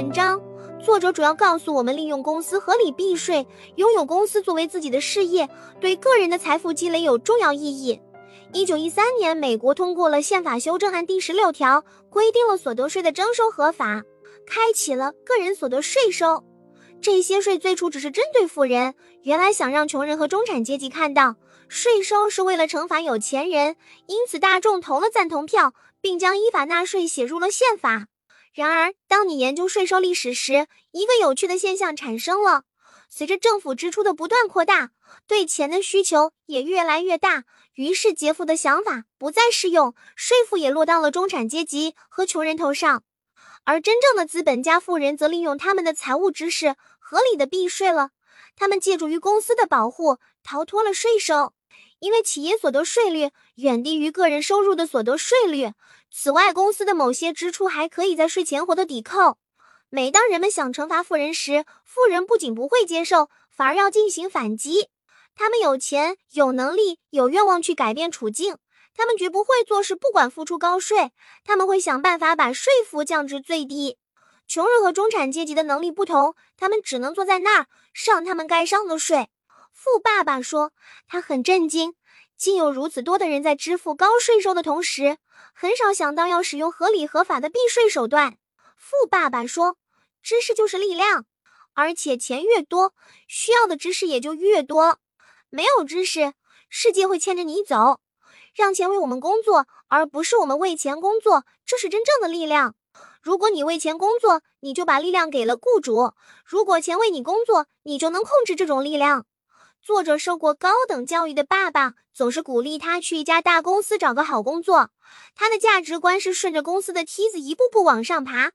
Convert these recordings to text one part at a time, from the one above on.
本章作者主要告诉我们，利用公司合理避税，拥有公司作为自己的事业，对个人的财富积累有重要意义。一九一三年，美国通过了宪法修正案第十六条，规定了所得税的征收合法，开启了个人所得税收。这些税最初只是针对富人，原来想让穷人和中产阶级看到税收是为了惩罚有钱人，因此大众投了赞同票，并将依法纳税写入了宪法。然而，当你研究税收历史时，一个有趣的现象产生了：随着政府支出的不断扩大，对钱的需求也越来越大。于是，劫富的想法不再适用，税负也落到了中产阶级和穷人头上，而真正的资本家富人则利用他们的财务知识，合理的避税了。他们借助于公司的保护，逃脱了税收，因为企业所得税率远低于个人收入的所得税率。此外，公司的某些支出还可以在税前获得抵扣。每当人们想惩罚富人时，富人不仅不会接受，反而要进行反击。他们有钱、有能力、有愿望去改变处境，他们绝不会做事不管付出高税。他们会想办法把税负降至最低。穷人和中产阶级的能力不同，他们只能坐在那儿上他们该上的税。富爸爸说，他很震惊，竟有如此多的人在支付高税收的同时，很少想到要使用合理合法的避税手段。富爸爸说，知识就是力量，而且钱越多，需要的知识也就越多。没有知识，世界会牵着你走。让钱为我们工作，而不是我们为钱工作，这是真正的力量。如果你为钱工作，你就把力量给了雇主；如果钱为你工作，你就能控制这种力量。作者受过高等教育的爸爸总是鼓励他去一家大公司找个好工作。他的价值观是顺着公司的梯子一步步往上爬。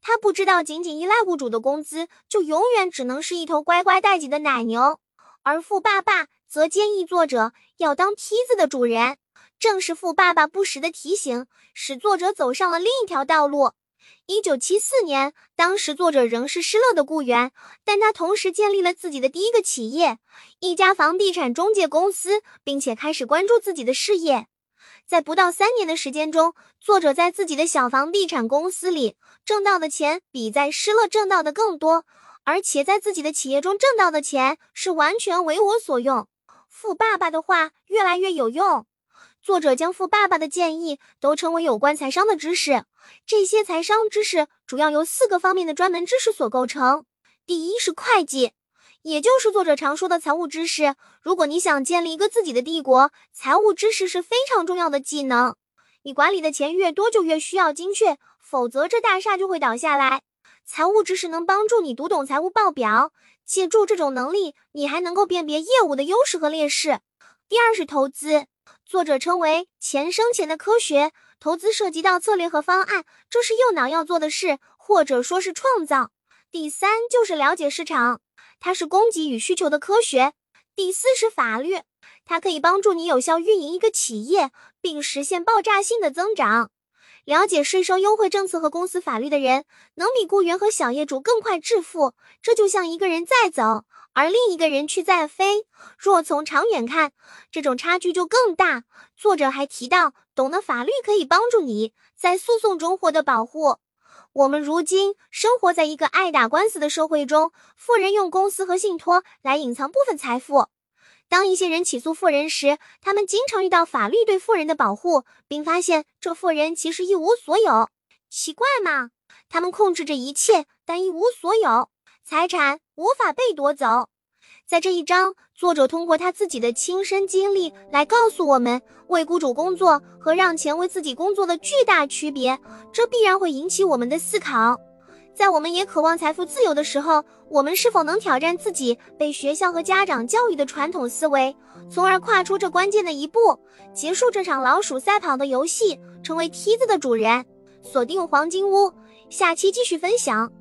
他不知道，仅仅依赖雇主的工资，就永远只能是一头乖乖待己的奶牛。而富爸爸则建议作者要当梯子的主人，正是富爸爸不时的提醒，使作者走上了另一条道路。一九七四年，当时作者仍是施乐的雇员，但他同时建立了自己的第一个企业——一家房地产中介公司，并且开始关注自己的事业。在不到三年的时间中，作者在自己的小房地产公司里挣到的钱比在施乐挣到的更多。而且在自己的企业中挣到的钱是完全为我所用。富爸爸的话越来越有用。作者将富爸爸的建议都称为有关财商的知识。这些财商知识主要由四个方面的专门知识所构成。第一是会计，也就是作者常说的财务知识。如果你想建立一个自己的帝国，财务知识是非常重要的技能。你管理的钱越多，就越需要精确，否则这大厦就会倒下来。财务知识能帮助你读懂财务报表，借助这种能力，你还能够辨别业务的优势和劣势。第二是投资，作者称为钱生钱的科学。投资涉及到策略和方案，这是右脑要做的事，或者说是创造。第三就是了解市场，它是供给与需求的科学。第四是法律，它可以帮助你有效运营一个企业，并实现爆炸性的增长。了解税收优惠政策和公司法律的人，能比雇员和小业主更快致富。这就像一个人在走，而另一个人却在飞。若从长远看，这种差距就更大。作者还提到，懂得法律可以帮助你在诉讼中获得保护。我们如今生活在一个爱打官司的社会中，富人用公司和信托来隐藏部分财富。当一些人起诉富人时，他们经常遇到法律对富人的保护，并发现这富人其实一无所有。奇怪吗？他们控制着一切，但一无所有，财产无法被夺走。在这一章，作者通过他自己的亲身经历来告诉我们，为雇主工作和让钱为自己工作的巨大区别。这必然会引起我们的思考。在我们也渴望财富自由的时候，我们是否能挑战自己被学校和家长教育的传统思维，从而跨出这关键的一步，结束这场老鼠赛跑的游戏，成为梯子的主人？锁定黄金屋，下期继续分享。